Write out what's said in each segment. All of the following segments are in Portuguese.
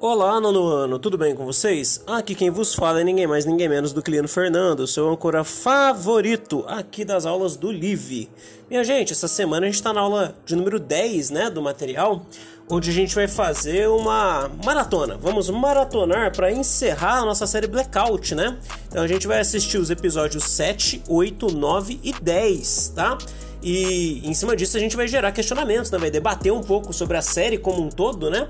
Olá, nono ano, tudo bem com vocês? Aqui quem vos fala é ninguém mais, ninguém menos do Lino Fernando, seu âncora favorito aqui das aulas do LIVE. Minha gente, essa semana a gente está na aula de número 10, né, do material, onde a gente vai fazer uma maratona. Vamos maratonar para encerrar a nossa série Blackout, né? Então a gente vai assistir os episódios 7, 8, 9 e 10, tá? E em cima disso a gente vai gerar questionamentos, né? Vai debater um pouco sobre a série como um todo, né?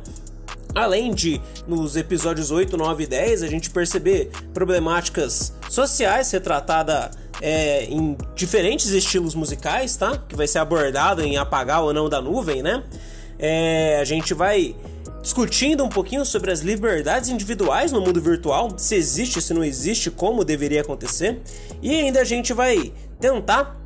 Além de, nos episódios 8, 9 e 10, a gente perceber problemáticas sociais retratadas é, em diferentes estilos musicais, tá? Que vai ser abordado em Apagar ou Não da Nuvem, né? É, a gente vai discutindo um pouquinho sobre as liberdades individuais no mundo virtual, se existe, se não existe, como deveria acontecer. E ainda a gente vai tentar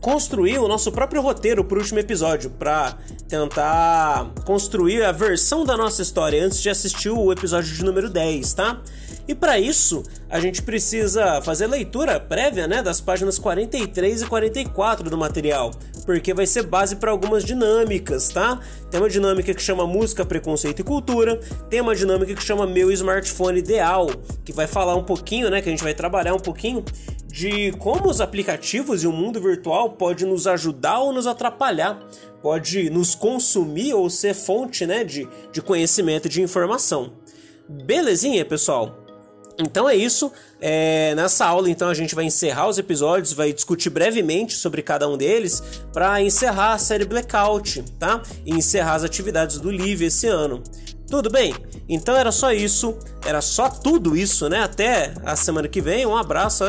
construir o nosso próprio roteiro para o último episódio, para tentar construir a versão da nossa história antes de assistir o episódio de número 10, tá? E para isso, a gente precisa fazer leitura prévia, né, das páginas 43 e 44 do material, porque vai ser base para algumas dinâmicas, tá? Tem uma dinâmica que chama música, preconceito e cultura, tem uma dinâmica que chama meu smartphone ideal, que vai falar um pouquinho, né, que a gente vai trabalhar um pouquinho de como os aplicativos e o mundo virtual pode nos ajudar ou nos atrapalhar, pode nos consumir ou ser fonte né, de, de conhecimento e de informação. Belezinha, pessoal? Então é isso. É, nessa aula, então, a gente vai encerrar os episódios, vai discutir brevemente sobre cada um deles para encerrar a série Blackout, tá? E encerrar as atividades do Live esse ano. Tudo bem? Então era só isso, era só tudo isso, né? Até a semana que vem. Um abraço.